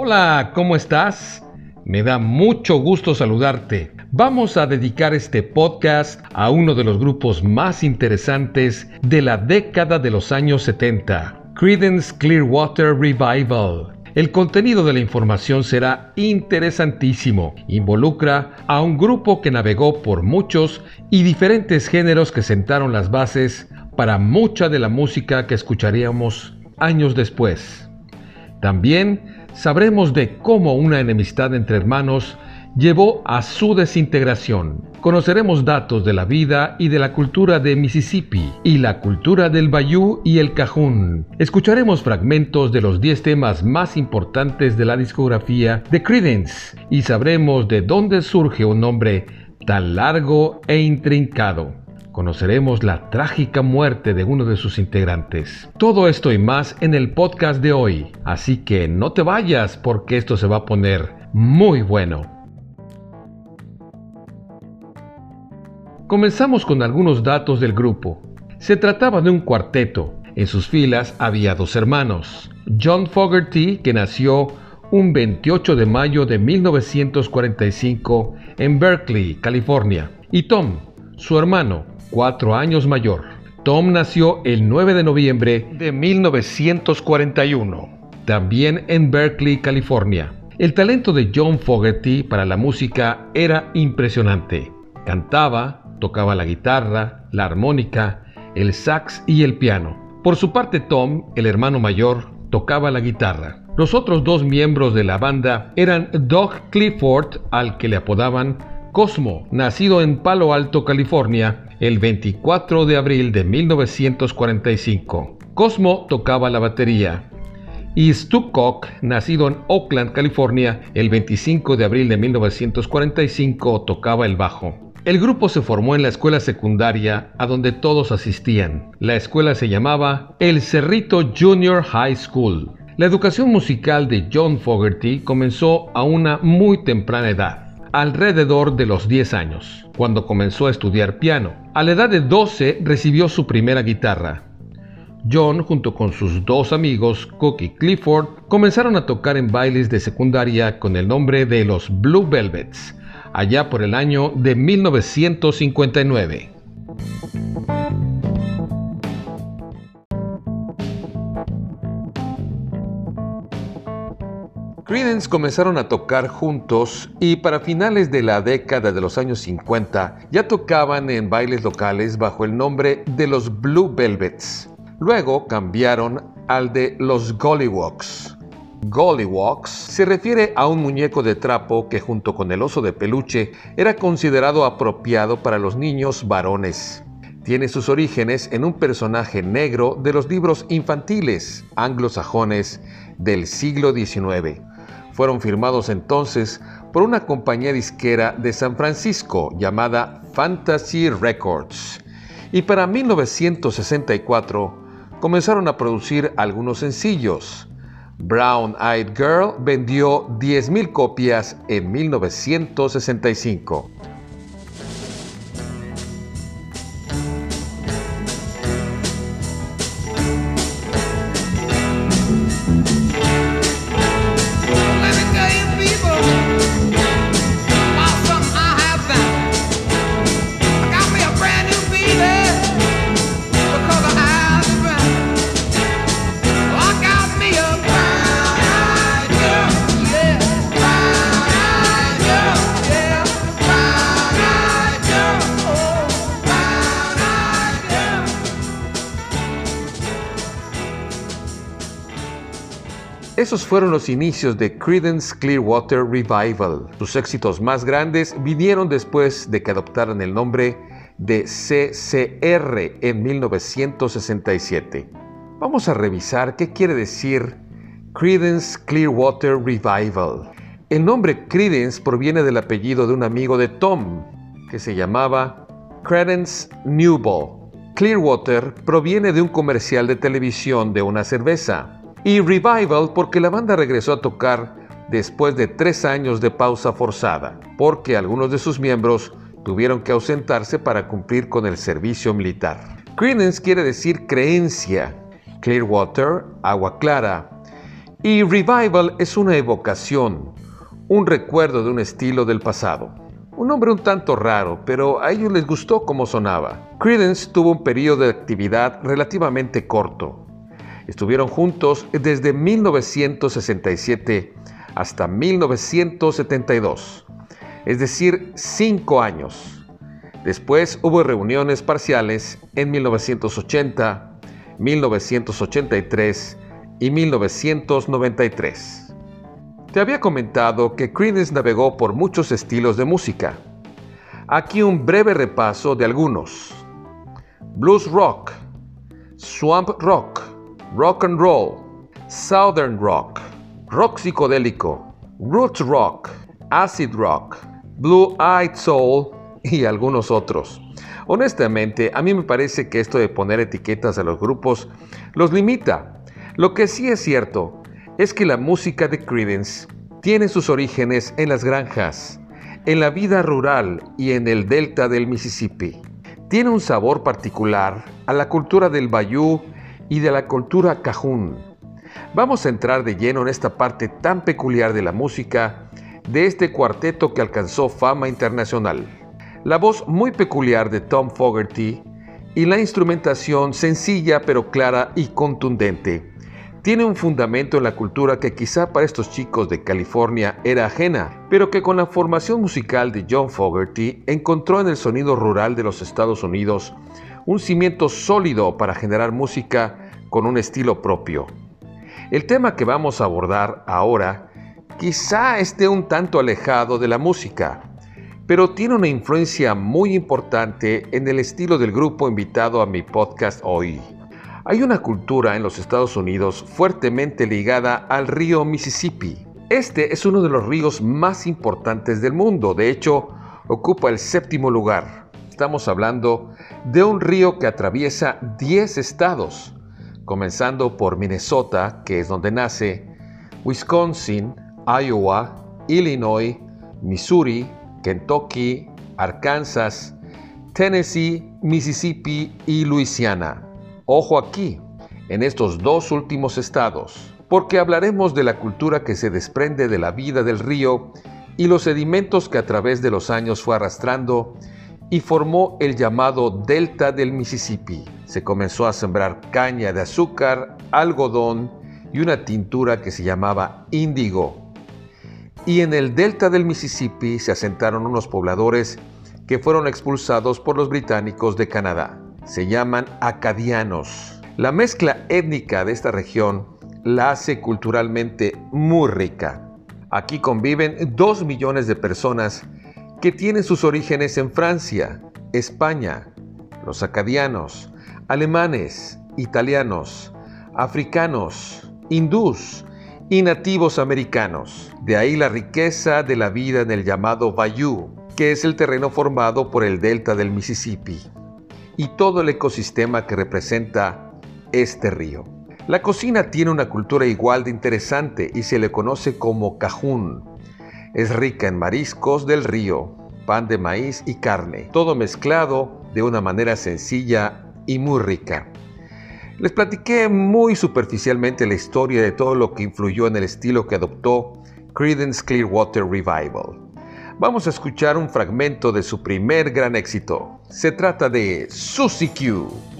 Hola, ¿cómo estás? Me da mucho gusto saludarte. Vamos a dedicar este podcast a uno de los grupos más interesantes de la década de los años 70, Creedence Clearwater Revival. El contenido de la información será interesantísimo. Involucra a un grupo que navegó por muchos y diferentes géneros que sentaron las bases para mucha de la música que escucharíamos años después. También sabremos de cómo una enemistad entre hermanos llevó a su desintegración. Conoceremos datos de la vida y de la cultura de Mississippi y la cultura del Bayou y el Cajún. Escucharemos fragmentos de los 10 temas más importantes de la discografía de Credence y sabremos de dónde surge un nombre tan largo e intrincado conoceremos la trágica muerte de uno de sus integrantes. Todo esto y más en el podcast de hoy, así que no te vayas porque esto se va a poner muy bueno. Comenzamos con algunos datos del grupo. Se trataba de un cuarteto. En sus filas había dos hermanos. John Fogerty, que nació un 28 de mayo de 1945 en Berkeley, California, y Tom, su hermano, cuatro años mayor. Tom nació el 9 de noviembre de 1941, también en Berkeley, California. El talento de John Fogerty para la música era impresionante. Cantaba, tocaba la guitarra, la armónica, el sax y el piano. Por su parte, Tom, el hermano mayor, tocaba la guitarra. Los otros dos miembros de la banda eran Doug Clifford, al que le apodaban Cosmo, nacido en Palo Alto, California, el 24 de abril de 1945. Cosmo tocaba la batería. Y Stu Koch, nacido en Oakland, California, el 25 de abril de 1945, tocaba el bajo. El grupo se formó en la escuela secundaria a donde todos asistían. La escuela se llamaba El Cerrito Junior High School. La educación musical de John Fogerty comenzó a una muy temprana edad alrededor de los 10 años, cuando comenzó a estudiar piano. A la edad de 12 recibió su primera guitarra. John, junto con sus dos amigos, Cook y Clifford, comenzaron a tocar en bailes de secundaria con el nombre de los Blue Velvets, allá por el año de 1959. Creedence comenzaron a tocar juntos y para finales de la década de los años 50 ya tocaban en bailes locales bajo el nombre de los Blue Velvets. Luego cambiaron al de los Gollywalks. Gollywalks se refiere a un muñeco de trapo que junto con el oso de peluche era considerado apropiado para los niños varones. Tiene sus orígenes en un personaje negro de los libros infantiles anglosajones del siglo XIX. Fueron firmados entonces por una compañía disquera de San Francisco llamada Fantasy Records. Y para 1964 comenzaron a producir algunos sencillos. Brown Eyed Girl vendió 10.000 copias en 1965. Esos fueron los inicios de Creedence Clearwater Revival. Sus éxitos más grandes vinieron después de que adoptaran el nombre de CCR en 1967. Vamos a revisar qué quiere decir Creedence Clearwater Revival. El nombre Creedence proviene del apellido de un amigo de Tom, que se llamaba Credence Newbold. Clearwater proviene de un comercial de televisión de una cerveza y Revival porque la banda regresó a tocar después de tres años de pausa forzada, porque algunos de sus miembros tuvieron que ausentarse para cumplir con el servicio militar. Credence quiere decir creencia, Clearwater, agua clara, Y revival es una evocación, un recuerdo de un estilo del pasado. Un nombre un tanto raro, pero a ellos les gustó cómo sonaba. Credence tuvo un periodo de actividad relativamente corto. Estuvieron juntos desde 1967 hasta 1972, es decir, cinco años. Después hubo reuniones parciales en 1980, 1983 y 1993. Te había comentado que Creedence navegó por muchos estilos de música. Aquí un breve repaso de algunos. Blues rock, swamp rock, rock and roll, southern rock, rock psicodélico, roots rock, acid rock, blue eyed soul y algunos otros. Honestamente, a mí me parece que esto de poner etiquetas a los grupos los limita. Lo que sí es cierto es que la música de Creedence tiene sus orígenes en las granjas, en la vida rural y en el delta del Mississippi. Tiene un sabor particular a la cultura del bayou y de la cultura cajún. Vamos a entrar de lleno en esta parte tan peculiar de la música de este cuarteto que alcanzó fama internacional. La voz muy peculiar de Tom Fogerty y la instrumentación sencilla pero clara y contundente tiene un fundamento en la cultura que quizá para estos chicos de California era ajena, pero que con la formación musical de John Fogerty encontró en el sonido rural de los Estados Unidos un cimiento sólido para generar música con un estilo propio. El tema que vamos a abordar ahora quizá esté un tanto alejado de la música, pero tiene una influencia muy importante en el estilo del grupo invitado a mi podcast hoy. Hay una cultura en los Estados Unidos fuertemente ligada al río Mississippi. Este es uno de los ríos más importantes del mundo, de hecho, ocupa el séptimo lugar. Estamos hablando de un río que atraviesa 10 estados, comenzando por Minnesota, que es donde nace, Wisconsin, Iowa, Illinois, Missouri, Kentucky, Arkansas, Tennessee, Mississippi y Louisiana. Ojo aquí, en estos dos últimos estados, porque hablaremos de la cultura que se desprende de la vida del río y los sedimentos que a través de los años fue arrastrando y formó el llamado Delta del Mississippi. Se comenzó a sembrar caña de azúcar, algodón y una tintura que se llamaba índigo. Y en el Delta del Mississippi se asentaron unos pobladores que fueron expulsados por los británicos de Canadá se llaman acadianos. La mezcla étnica de esta región la hace culturalmente muy rica. Aquí conviven dos millones de personas que tienen sus orígenes en Francia, España, los acadianos, alemanes, italianos, africanos, hindús y nativos americanos. De ahí la riqueza de la vida en el llamado Bayou, que es el terreno formado por el delta del Mississippi y todo el ecosistema que representa este río. La cocina tiene una cultura igual de interesante y se le conoce como cajún. Es rica en mariscos del río, pan de maíz y carne, todo mezclado de una manera sencilla y muy rica. Les platiqué muy superficialmente la historia de todo lo que influyó en el estilo que adoptó Creedence Clearwater Revival. Vamos a escuchar un fragmento de su primer gran éxito. Se trata de Susie Q.